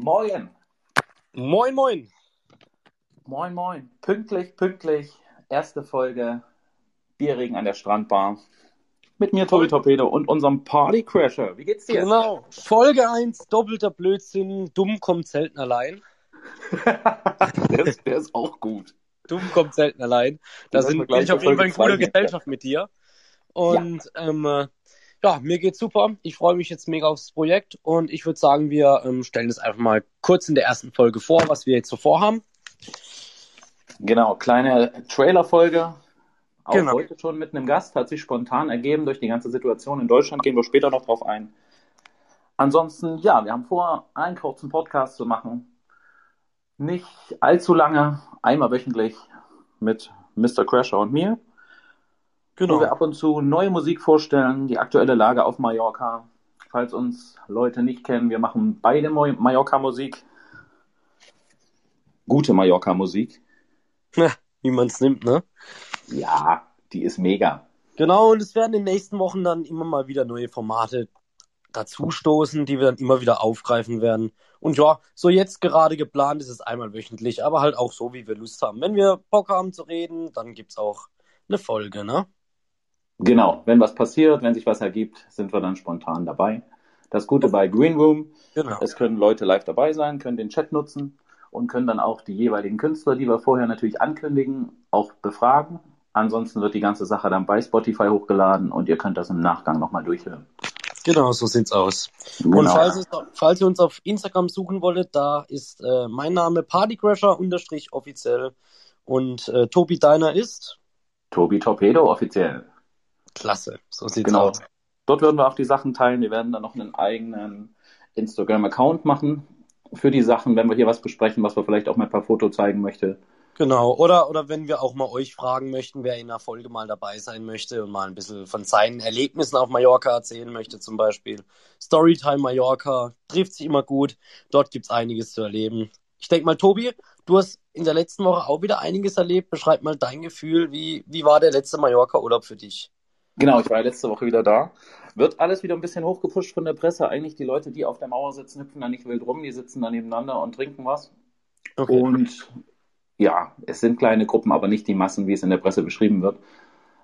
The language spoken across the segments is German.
Moin. Moin, moin. Moin, moin. Pünktlich, pünktlich. Erste Folge Bierregen an der Strandbar. Mit mir, Tobi Torpedo und unserem Partycrasher. Wie geht's dir? Genau. Folge 1, doppelter Blödsinn. Dumm kommt selten allein. der, ist, der ist auch gut. Dumm kommt selten allein. Da sind bin ich auf jeden Fall in guter Gesellschaft mit dir. Und ähm, äh, ja, mir geht's super. Ich freue mich jetzt mega aufs Projekt und ich würde sagen, wir ähm, stellen es einfach mal kurz in der ersten Folge vor, was wir jetzt so vorhaben. Genau, kleine Trailer-Folge. Auch Genau. heute schon mit einem Gast. Hat sich spontan ergeben durch die ganze Situation in Deutschland. Gehen wir später noch drauf ein. Ansonsten, ja, wir haben vor, einen kurzen Podcast zu machen. Nicht allzu lange, einmal wöchentlich mit Mr. Crasher und mir. Genau. Wo wir ab und zu neue Musik vorstellen, die aktuelle Lage auf Mallorca. Falls uns Leute nicht kennen, wir machen beide Mallorca-Musik. Gute Mallorca-Musik. Wie man es nimmt, ne? Ja, die ist mega. Genau, und es werden in den nächsten Wochen dann immer mal wieder neue Formate dazustoßen, die wir dann immer wieder aufgreifen werden. Und ja, so jetzt gerade geplant ist es einmal wöchentlich, aber halt auch so, wie wir Lust haben. Wenn wir Bock haben zu reden, dann gibt's auch eine Folge, ne? Genau, wenn was passiert, wenn sich was ergibt, sind wir dann spontan dabei. Das Gute bei Green Room, Genau. es können Leute live dabei sein, können den Chat nutzen und können dann auch die jeweiligen Künstler, die wir vorher natürlich ankündigen, auch befragen. Ansonsten wird die ganze Sache dann bei Spotify hochgeladen und ihr könnt das im Nachgang nochmal durchhören. Genau, so sieht's aus. Und Genau. falls, es, falls ihr uns auf Instagram suchen wolltet, da ist äh, mein Name Partycrasher offiziell und äh, Tobi Deiner ist Tobi Torpedo offiziell. Klasse. So sieht's Genau. aus. Dort werden wir auch die Sachen teilen. Wir werden dann noch einen eigenen Instagram-Account machen für die Sachen, wenn wir hier was besprechen, was wir vielleicht auch mal per Foto zeigen möchte. Genau, oder, oder wenn wir auch mal euch fragen möchten, wer in einer Folge mal dabei sein möchte und mal ein bisschen von seinen Erlebnissen auf Mallorca erzählen möchte, zum Beispiel. Storytime Mallorca trifft sich immer gut. Dort gibt's einiges zu erleben. Ich denke mal, Tobi, du hast in der letzten Woche auch wieder einiges erlebt. Beschreib mal dein Gefühl. Wie, wie war der letzte Mallorca-Urlaub für dich? Genau, ich war ja letzte Woche wieder da. Wird alles wieder ein bisschen hochgepusht von der Presse. Eigentlich die Leute, die auf der Mauer sitzen, hüpfen da nicht wild rum. Die sitzen da nebeneinander und trinken was. Und ja, es sind kleine Gruppen, aber nicht die Massen, wie es in der Presse beschrieben wird.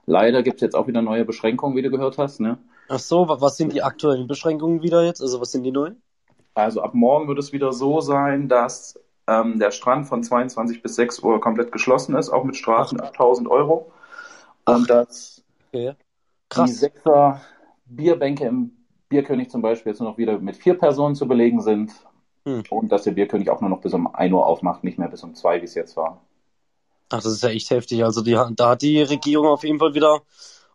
Leider gibt es jetzt auch wieder neue Beschränkungen, wie du gehört hast. Ne? Ach so, wa- was sind die aktuellen Beschränkungen wieder jetzt? Also was sind die neuen? Also ab morgen wird es wieder so sein, dass ähm, der Strand von 22 bis 6 Uhr komplett geschlossen ist, auch mit Strafen ab 1000 Euro. Und dass Okay. Die Krass. Sechser Bierbänke im Bierkönig zum Beispiel jetzt nur noch wieder mit vier Personen zu belegen sind. Hm. Und dass der Bierkönig auch nur noch bis um 1 Uhr aufmacht, nicht mehr bis um 2, wie es jetzt war. Ach, das ist ja echt heftig. Also die, da hat die Regierung auf jeden Fall wieder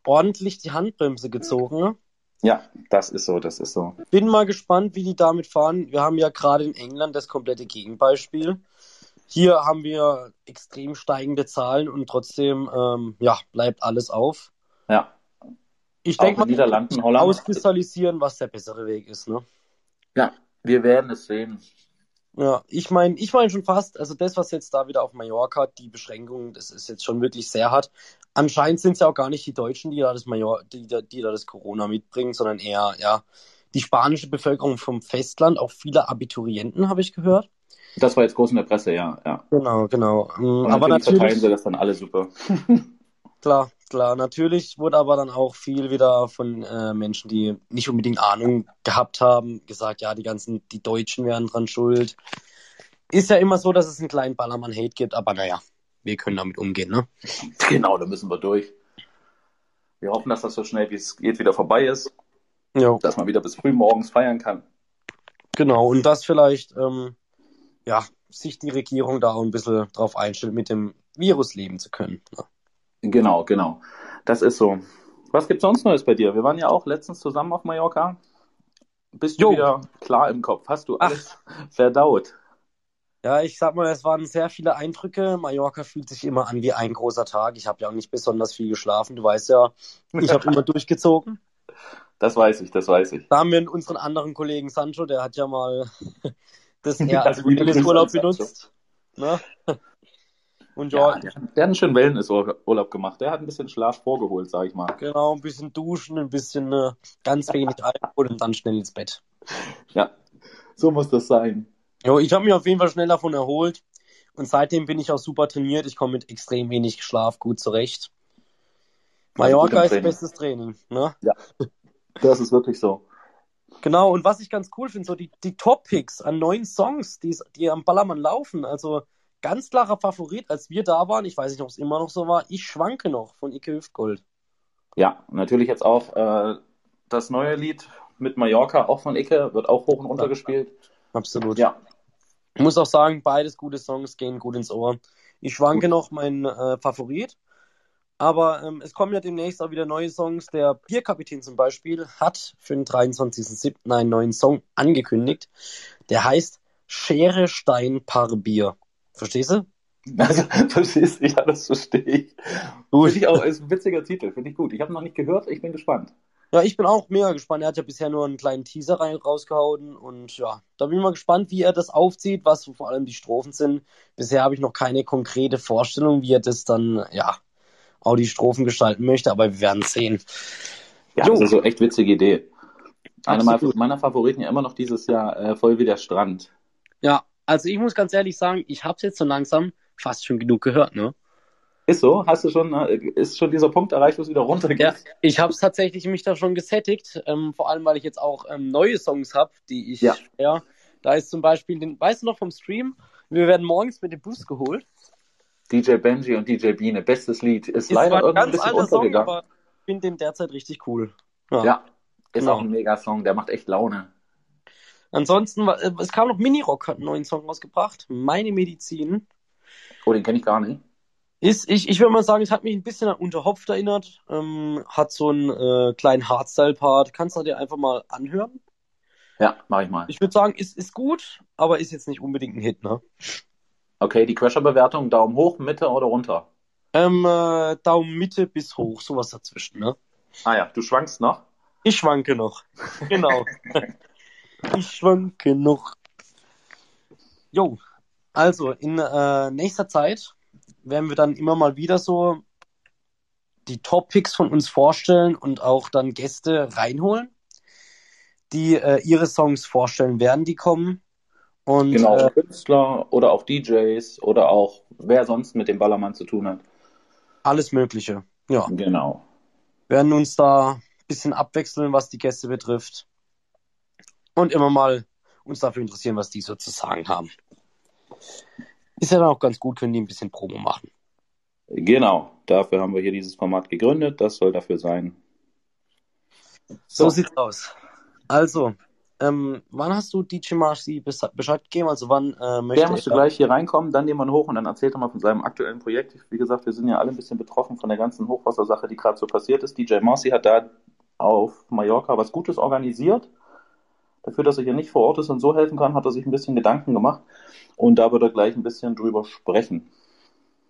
ordentlich die Handbremse gezogen. Ne? Ja, das ist so, das ist so. Bin mal gespannt, wie die damit fahren. Wir haben ja gerade in England das komplette Gegenbeispiel. Hier haben wir extrem steigende Zahlen und trotzdem ähm, ja, bleibt alles auf. Ja, Ich denke mal, Niederlanden, Holland. auskristallisieren, was der bessere Weg ist. Ne? Ja, wir werden es sehen. Ja, ich meine, ich meine schon fast, also das, was jetzt da wieder auf Mallorca, die Beschränkungen, das ist jetzt schon wirklich sehr hart. Anscheinend sind es ja auch gar nicht die Deutschen, die da das Major, die, da- die da das Corona mitbringen, sondern eher, ja, die spanische Bevölkerung vom Festland, auch viele Abiturienten, habe ich gehört. Das war jetzt groß in der Presse, ja. ja. Genau, genau. Und Aber natürlich verteilen sie das dann alle super. klar, klar, natürlich wurde aber dann auch viel wieder von äh, Menschen, die nicht unbedingt Ahnung gehabt haben, gesagt, ja, die ganzen, die Deutschen wären dran schuld. Ist ja immer so, dass es einen kleinen Ballermann-Hate gibt, aber naja, wir können damit umgehen, ne? Genau, da müssen wir durch. Wir hoffen, dass das so schnell wie es geht wieder vorbei ist, Ja, dass man wieder bis früh morgens feiern kann. genau. Und dass vielleicht, ähm, ja, sich die Regierung da auch ein bisschen drauf einstellt, mit dem Virus leben zu können. Ne? Genau, genau. Das ist so. Was gibt's sonst Neues bei dir? Wir waren ja auch letztens zusammen auf Mallorca. Bist du Jo. wieder klar im Kopf? Hast du Ach. alles verdaut? Ja, ich sag mal, es waren sehr viele Eindrücke. Mallorca fühlt sich immer an wie ein großer Tag. Ich habe ja auch nicht besonders viel geschlafen. Du weißt ja, ich habe immer durchgezogen. Das weiß ich, das weiß ich. Da haben wir unseren anderen Kollegen Sancho, der hat ja mal das eher als Urlaub benutzt. Ne? Und ja, Ja, der, der hat einen schönen Wellnessurlaub gemacht. Der hat ein bisschen Schlaf vorgeholt, sag ich mal. genau, ein bisschen duschen, ein bisschen äh, ganz wenig Alkohol und dann schnell ins Bett. Ja, so muss das sein. Jo, ich habe mich auf jeden Fall schnell davon erholt. Und seitdem bin ich auch super trainiert. Ich komme mit extrem wenig Schlaf gut zurecht. Mallorca ist bestes Training, ne? Ja, das ist wirklich so. Genau, und was ich ganz cool finde, so die, die Top-Picks an neuen Songs, die, die am Ballermann laufen, also ganz klarer Favorit, als wir da waren, ich weiß nicht, ob es immer noch so war, ich schwanke noch von Ike Hüftgold. Ja, natürlich jetzt auch äh, das neue Lied mit Mallorca, auch von Icke, wird auch hoch und runter gespielt. Absolut. Ja. Ich muss auch sagen, beides gute Songs gehen gut ins Ohr. Ich schwanke gut. noch mein äh, Favorit. Aber ähm, es kommen ja demnächst auch wieder neue Songs. Der Bierkapitän zum Beispiel hat für den 23.07. einen neuen Song angekündigt. Der heißt Schere, Stein, Paar Bier. Verstehst du? Also, verstehst du? Ja, das verstehe ich. Gut. Finde ich auch, ist ein witziger Titel, finde ich gut. Ich habe noch nicht gehört, ich bin gespannt. Ja, ich bin auch mega gespannt. Er hat ja bisher nur einen kleinen Teaser rein, rausgehauen und ja, da bin ich mal gespannt, wie er das aufzieht, was vor allem die Strophen sind. Bisher habe ich noch keine konkrete Vorstellung, wie er das dann, ja, auch die Strophen gestalten möchte, aber wir werden sehen. Ja, jo. das ist so echt witzige Idee. Eine meiner Favoriten ja immer noch dieses Jahr, äh, voll wie der Strand. Ja, also ich muss ganz ehrlich sagen, ich habe es jetzt so langsam fast schon genug gehört, ne? Ist so? Hast du schon, äh, ist schon dieser Punkt erreicht, wo es wieder runtergeht? Ja, ich habe es tatsächlich mich da schon gesättigt, ähm, vor allem weil ich jetzt auch ähm, neue Songs habe, die ich, ja. ja, da ist zum Beispiel, den, weißt du noch vom Stream, wir werden morgens mit dem Bus geholt. DJ Benji und DJ Biene, bestes Lied, ist, ist leider irgendwie ein bisschen untergegangen. Song, aber ich finde den derzeit richtig cool. Ja, ja ist genau. auch ein mega Song, der macht echt Laune. Ansonsten, äh, es kam noch Minirock, hat einen neuen Song rausgebracht, Meine Medizin. Oh, den kenne ich gar nicht. Ist, ich, ich würde mal sagen, es hat mich ein bisschen an Unterhopft erinnert. Ähm, hat so einen äh, kleinen Hardstyle-Part. Kannst du dir einfach mal anhören? Ja, mach ich mal. Ich würde sagen, ist, ist gut, aber ist jetzt nicht unbedingt ein Hit, ne? Okay, die Crasher-Bewertung, Daumen hoch, Mitte oder runter? Ähm, äh, Daumen Mitte bis hoch, sowas dazwischen, ne? Ah ja, du schwankst noch? Ich schwanke noch. Genau. ich schwanke noch. Jo, also in äh, nächster Zeit werden wir dann immer mal wieder so die Top-Picks von uns vorstellen und auch dann Gäste reinholen, die äh, ihre Songs vorstellen werden, die kommen. Und, genau, äh, Künstler oder auch DJs oder auch wer sonst mit dem Ballermann zu tun hat. Alles Mögliche, ja. Genau. Wir werden uns da ein bisschen abwechseln, was die Gäste betrifft. Und immer mal uns dafür interessieren, was die so zu sagen haben. Ist ja dann auch ganz gut, wenn die ein bisschen Promo machen. Genau, dafür haben wir hier dieses Format gegründet. Das soll dafür sein. So, so sieht's aus. Also, ähm, wann hast du DJ Marcy Bescheid gegeben? Also wann äh, möchte Der müsste gleich hier reinkommen, dann nehmen wir hoch und dann erzählt er mal von seinem aktuellen Projekt. Wie gesagt, wir sind ja alle ein bisschen betroffen von der ganzen Hochwassersache, die gerade so passiert ist. DJ Marcy hat da auf Mallorca was Gutes organisiert. Dafür, dass er hier nicht vor Ort ist und so helfen kann, hat er sich ein bisschen Gedanken gemacht. Und da wird er gleich ein bisschen drüber sprechen.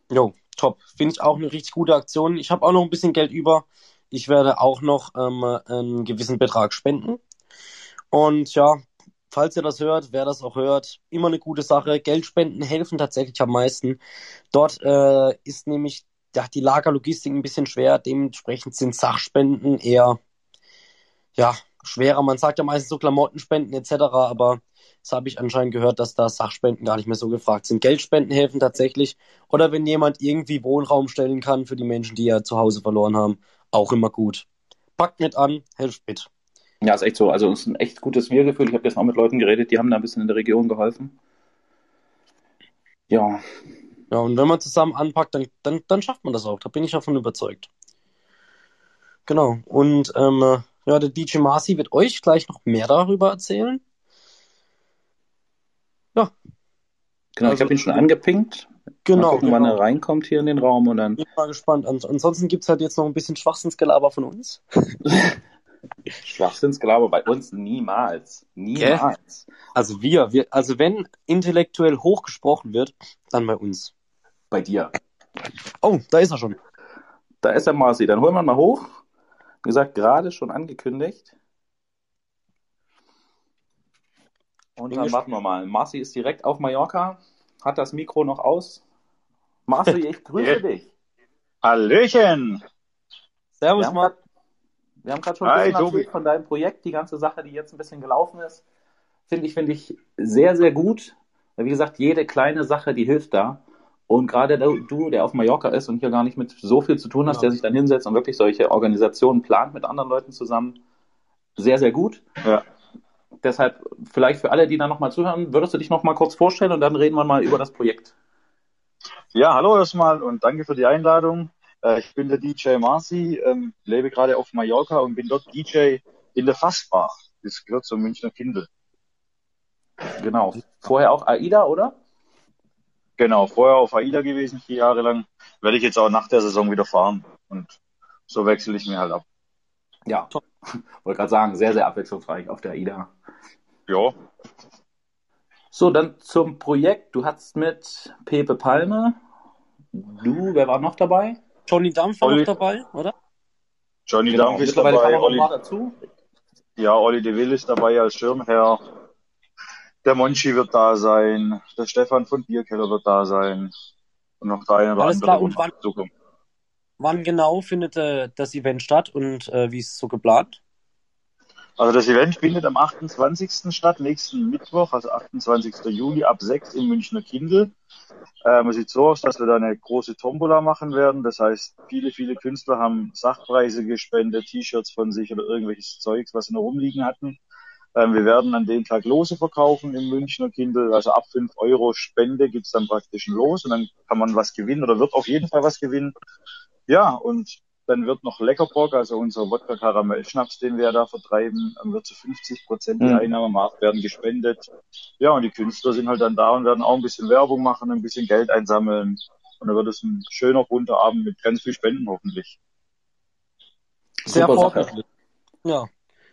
Jo, top. Finde ich auch eine richtig gute Aktion. Ich habe auch noch ein bisschen Geld über. Ich werde auch noch ähm, einen gewissen Betrag spenden. Und ja, falls ihr das hört, wer das auch hört, immer eine gute Sache. Geldspenden helfen tatsächlich am meisten. Dort äh, ist nämlich ja, die Lagerlogistik ein bisschen schwer. Dementsprechend sind Sachspenden eher ja, schwerer. Man sagt ja meistens so Klamottenspenden etc., aber das habe ich anscheinend gehört, dass da Sachspenden gar nicht mehr so gefragt sind. Geldspenden helfen tatsächlich. Oder wenn jemand irgendwie Wohnraum stellen kann für die Menschen, die ja zu Hause verloren haben, auch immer gut. Packt mit an, helft mit. Ja, ist echt so. Also es ist ein echt gutes Wir-Gefühl. Ich habe gestern auch mit Leuten geredet, die haben da ein bisschen in der Region geholfen. Ja. Ja, und wenn man zusammen anpackt, dann, dann, dann schafft man das auch. Da bin ich davon überzeugt. Genau. Und ähm, ja, der DJ Marcy wird euch gleich noch mehr darüber erzählen. Ja. Genau, also, ich habe ihn schon angepinkt. Genau. Mal gucken, genau. wann er reinkommt hier in den Raum und dann. Ich bin mal gespannt. Ansonsten gibt es halt jetzt noch ein bisschen Schwachsinnsgelaber von uns. Schwachsinnsgelaber bei uns niemals. Niemals. Okay. Also wir, wir, also wenn intellektuell hochgesprochen wird, dann bei uns. Bei dir. Oh, da ist er schon. Da ist der Marci. Dann holen wir ihn mal hoch gesagt, gerade schon angekündigt. Und dann warten wir mal. Marci ist direkt auf Mallorca, hat das Mikro noch aus. Marci, ich grüße dich. Hallöchen. Servus, Marc. Wir haben gerade schon ein bisschen von deinem Projekt, die ganze Sache, die jetzt ein bisschen gelaufen ist. Finde ich, finde ich sehr, sehr gut. Wie gesagt, jede kleine Sache, die hilft da. Und gerade du, der auf Mallorca ist und hier gar nicht mit so viel zu tun hast, ja. der sich dann hinsetzt und wirklich solche Organisationen plant mit anderen Leuten zusammen, sehr, sehr gut. Ja. Deshalb vielleicht für alle, die da nochmal zuhören, würdest du dich nochmal kurz vorstellen und dann reden wir mal über das Projekt. Ja, hallo erstmal und danke für die Einladung. Äh, ich bin der DJ Marci, ähm, lebe gerade auf Mallorca und bin dort DJ in der Fassbar. Das gehört zum Münchner Kindle. Genau. Vorher auch AIDA, oder? Genau, vorher auf AIDA gewesen, vier Jahre lang. Werde ich jetzt auch nach der Saison wieder fahren. Und so wechsle ich mir halt ab. Ja, top. Wollte gerade sagen, sehr, sehr abwechslungsreich auf der AIDA. Ja. So, dann zum Projekt. Du hattest mit Pepe Palme, du, wer war noch dabei? Johnny Dampf war noch dabei, oder? Johnny genau. Dampf ist dabei. Olli, dazu. Ja, Olli de Will ist dabei als Schirmherr. Der Monchi wird da sein, der Stefan von Bierkeller wird da sein und noch der eine oder Alles andere. Klar. Und wann, Zukunft. wann genau findet äh, das Event statt und äh, wie ist es so geplant? Also das Event findet am 28. statt, nächsten Mittwoch, also 28. Juli ab 6 im Münchner Kindl. Ähm, es sieht so aus, dass wir da eine große Tombola machen werden. Das heißt, viele, viele Künstler haben Sachpreise gespendet, T-Shirts von sich oder irgendwelches Zeugs, was sie noch rumliegen hatten. Ähm, wir werden an dem Tag Lose verkaufen im Münchner Kindle. Also ab 5 Euro Spende gibt's dann praktisch ein Los und dann kann man was gewinnen oder wird auf jeden Fall was gewinnen. Ja, und dann wird noch Leckerbock, also unser Wodka Karamell Schnaps, den wir ja da vertreiben, wird zu 50 Prozent der mhm. Einnahmen Markt werden gespendet. Ja, und die Künstler sind halt dann da und werden auch ein bisschen Werbung machen, ein bisschen Geld einsammeln. Und dann wird es ein schöner bunter Abend mit ganz viel Spenden hoffentlich. Sehr vorbildlich. Ja.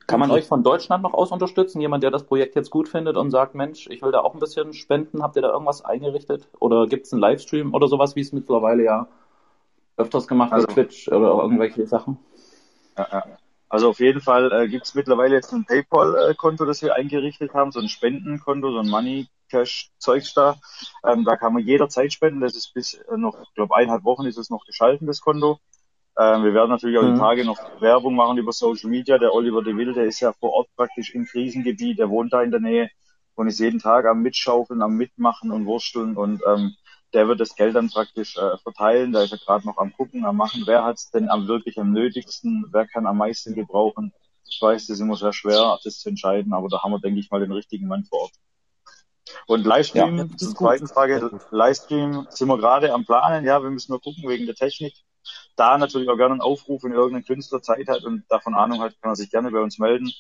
Kann man euch von Deutschland noch aus unterstützen? Jemand, der das Projekt jetzt gut findet und sagt, Mensch, ich will da auch ein bisschen spenden. Habt ihr da irgendwas eingerichtet? Oder gibt es einen Livestream oder sowas, wie es mittlerweile ja öfters gemacht also, wird, Twitch oder irgendwelche Sachen? Also auf jeden Fall äh, gibt es mittlerweile jetzt ein PayPal-Konto, das wir eingerichtet haben, so ein Spendenkonto, so ein Money Cash Zeugs da. Ähm, da kann man jederzeit spenden. Das ist bis äh, noch, ich glaube, eineinhalb Wochen ist es noch geschalten, das Konto. Ähm, wir werden natürlich auch mhm. die Tage noch Werbung machen über Social Media. Der Oliver de Wilde ist ja vor Ort praktisch im Krisengebiet, der wohnt da in der Nähe und ist jeden Tag am Mitschaufeln, am Mitmachen und Wursteln und ähm, der wird das Geld dann praktisch äh, verteilen. Da ist er gerade noch am gucken, am machen, wer hat es denn am wirklich am nötigsten, wer kann am meisten gebrauchen. Ich weiß, das ist immer sehr schwer, das zu entscheiden, aber da haben wir, denke ich mal, den richtigen Mann vor Ort. Und Livestream, ja, zur zweiten Frage, Livestream sind wir gerade am Planen, ja, wir müssen nur gucken wegen der Technik da natürlich auch gerne einen Aufruf, wenn irgendein Künstler Zeit hat und davon Ahnung hat, kann er sich gerne bei uns melden.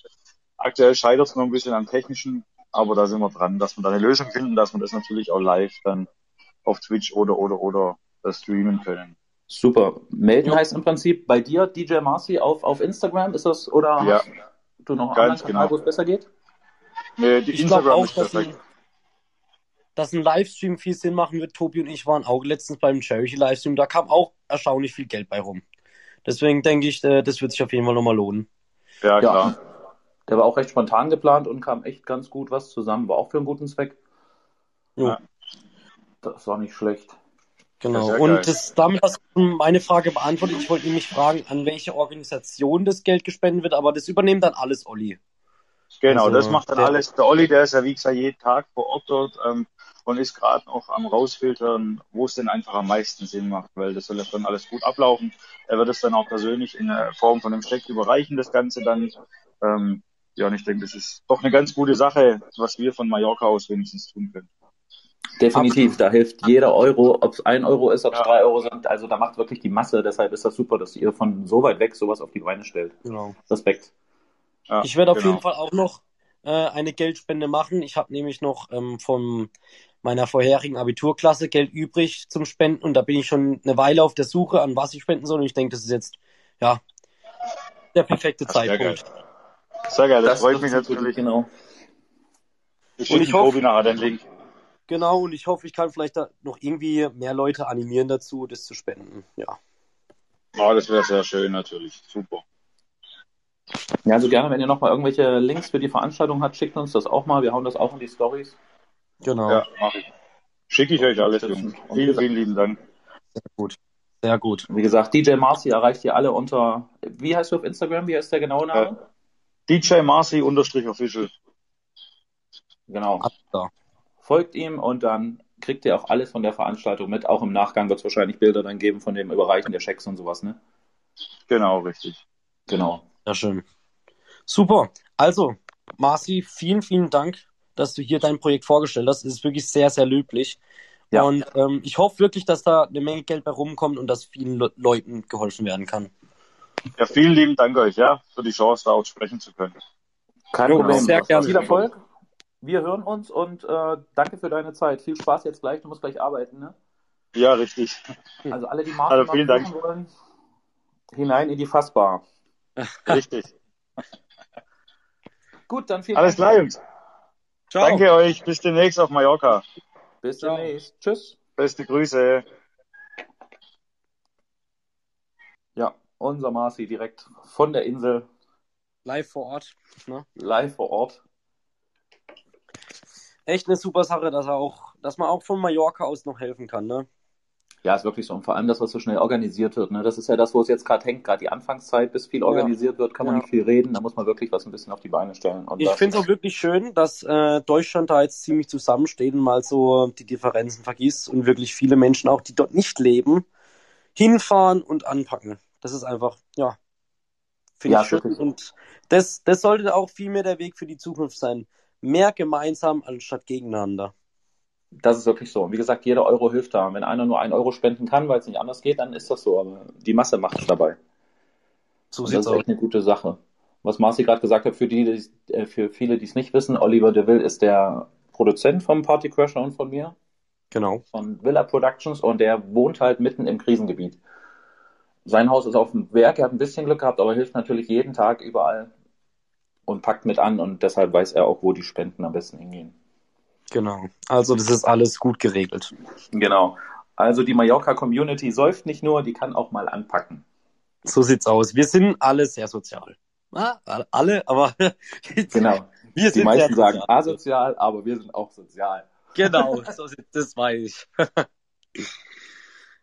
Aktuell scheitert es noch ein bisschen am Technischen, aber da sind wir dran, dass wir da eine Lösung finden, dass wir das natürlich auch live dann auf Twitch oder oder oder streamen können. Super. Melden ja. heißt im Prinzip bei dir, DJ Marcy, auf, auf Instagram, ist das, oder ja. hast du noch einen anderen Kanal, genau. wo es besser geht? Nee, die ich Instagram auch, ist perfekt dass ein Livestream viel Sinn machen wird. Tobi und ich waren auch letztens beim Charity-Livestream, da kam auch erstaunlich viel Geld bei rum. Deswegen denke ich, äh, das wird sich auf jeden Fall nochmal lohnen. Ja, klar. Ja, der war auch recht spontan geplant und kam echt ganz gut was zusammen. War auch für einen guten Zweck. Ja. Das war nicht schlecht. Genau. Und das, damit hast du meine Frage beantwortet. Ich wollte nämlich fragen, an welche Organisation das Geld gespendet wird, aber das übernehmen dann alles Olli. Genau, also, das macht dann der, alles. Der Olli, der ist ja wie gesagt jeden Tag vor Ort dort. Ähm, und ist gerade noch am rausfiltern, wo es denn einfach am meisten Sinn macht, weil das soll ja dann alles gut ablaufen. Er wird es dann auch persönlich in der Form von einem Scheck überreichen, das Ganze dann. Ähm, ja, und ich denke, das ist doch eine ganz gute Sache, was wir von Mallorca aus wenigstens tun können. Definitiv, Absolut. da hilft jeder Euro, ob es ein Euro ist, ob es ja. drei Euro sind. Also da macht wirklich die Masse. Deshalb ist das super, dass ihr von so weit weg sowas auf die Beine stellt. Genau. Respekt. Ja, ich werde auf genau. jeden Fall auch noch äh, eine Geldspende machen. Ich habe nämlich noch ähm, vom meiner vorherigen Abiturklasse Geld übrig zum Spenden und da bin ich schon eine Weile auf der Suche, an was ich spenden soll und ich denke, das ist jetzt ja der perfekte Zeitpunkt. Sehr geil, sehr geil das, das freut mich natürlich. Genau. Ich und ich hoffe, nachher den Link. Genau, und ich hoffe, ich kann vielleicht da noch irgendwie mehr Leute animieren dazu, das zu spenden. Ja. Oh, das wäre sehr schön natürlich. Super. Ja, also gerne, wenn ihr noch mal irgendwelche Links für die Veranstaltung habt, schickt uns das auch mal. Wir hauen das auch in die Stories. Genau. Ja, mache ich. Schicke ich euch alles. Vielen, vielen lieben Dank. Sehr gut. Sehr gut. Wie gesagt, DJ Marcy erreicht ihr alle unter, wie heißt du auf Instagram? Wie heißt der genaue Name? Äh, DJ Marcy unterstrich official. Genau. Da. folgt ihm und dann kriegt ihr auch alles von der Veranstaltung mit. Auch im Nachgang wird es wahrscheinlich Bilder dann geben von dem Überreichen der Schecks und sowas, ne? Genau, richtig. Genau. Ja, schön. Super. Also, Marci, vielen, vielen Dank, dass du hier dein Projekt vorgestellt hast. Es ist wirklich sehr, sehr löblich. Ja. Und ähm, ich hoffe wirklich, dass da eine Menge Geld bei rumkommt und dass vielen Le Leuten geholfen werden kann. Ja, vielen lieben Dank euch, ja, für die Chance, da auch sprechen zu können. Kein jo, Problem. Sehr gerne. Viel Erfolg. Wir hören uns und äh, danke für deine Zeit. Viel Spaß jetzt gleich. Du musst gleich arbeiten, ne? Ja, richtig. Also alle, die Marken also vielen Dank. wollen, hinein in die Fassbar. Richtig. Gut, dann vielen Alles Dank. klar, Jungs. Ciao. Danke euch. Bis demnächst auf Mallorca. Bis Ciao. demnächst. Tschüss. Beste Grüße. Ja, unser Marci direkt von der Insel. Live vor Ort. Ne? Live vor Ort. Echt eine super Sache, dass er auch, dass man auch von Mallorca aus noch helfen kann, ne? Ja, ist wirklich so. Und vor allem das, was so schnell organisiert wird. Ne? Das ist ja das, wo es jetzt gerade hängt, gerade die Anfangszeit, bis viel organisiert ja. wird, kann man ja. nicht viel reden. Da muss man wirklich was ein bisschen auf die Beine stellen. Und ich finde es auch wirklich schön, dass äh, Deutschland da jetzt ziemlich zusammensteht und mal so die Differenzen vergisst und wirklich viele Menschen auch, die dort nicht leben, hinfahren und anpacken. Das ist einfach, ja, finde ja, ich schön. Wirklich. Und das, das sollte auch viel mehr der Weg für die Zukunft sein. Mehr gemeinsam anstatt gegeneinander. Das ist wirklich so. Und wie gesagt, jeder Euro hilft da. Wenn einer nur einen Euro spenden kann, weil es nicht anders geht, dann ist das so. Aber die Masse macht es dabei. So Und das ist echt eine gute Sache. Was Marci gerade gesagt hat, für, die, die, äh, für viele, die es nicht wissen, Oliver DeVille ist der Produzent vom Party Crasher und von mir. Genau. Von Villa Productions und der wohnt halt mitten im Krisengebiet. Sein Haus ist auf dem Werk, er hat ein bisschen Glück gehabt, aber hilft natürlich jeden Tag überall und packt mit an und deshalb weiß er auch, wo die Spenden am besten hingehen. Genau. Also das ist alles gut geregelt. Genau. Also die Mallorca-Community säuft nicht nur, die kann auch mal anpacken. So sieht's aus. Wir sind alle sehr sozial. Ah, alle, aber genau. Wir die meisten sagen asozial, aber wir sind auch sozial. Genau, so, das weiß ich.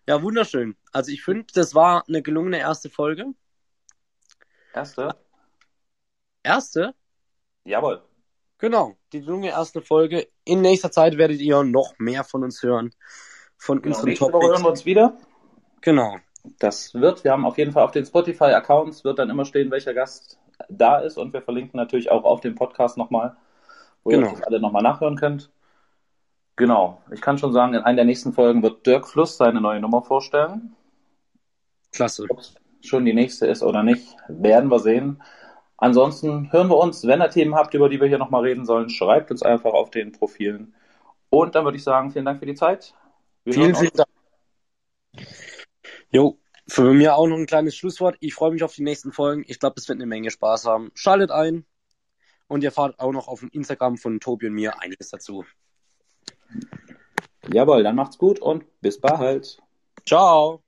ja, wunderschön. Also ich finde, das war eine gelungene erste Folge. Erste? Erste? Jawohl. Genau, die junge erste Folge. In nächster Zeit werdet ihr noch mehr von uns hören. Von genau, unseren nächste Woche hören wir uns wieder. Genau. Das wird, wir haben auf jeden Fall auf den Spotify-Accounts wird dann immer stehen, welcher Gast da ist und wir verlinken natürlich auch auf dem Podcast nochmal, wo genau. ihr das alle nochmal nachhören könnt. Genau, ich kann schon sagen, in einer der nächsten Folgen wird Dirk Fluss seine neue Nummer vorstellen. Klasse. Ob schon die nächste ist oder nicht, werden wir sehen. Ansonsten hören wir uns, wenn ihr Themen habt, über die wir hier nochmal reden sollen, schreibt uns einfach auf den Profilen. Und dann würde ich sagen, vielen Dank für die Zeit. Wir vielen, vielen Dank. Jo, für mir auch noch ein kleines Schlusswort. Ich freue mich auf die nächsten Folgen. Ich glaube, es wird eine Menge Spaß haben. Schaltet ein und ihr fahrt auch noch auf dem Instagram von Tobi und mir einiges dazu. Jawohl, dann macht's gut und bis bald. Ciao.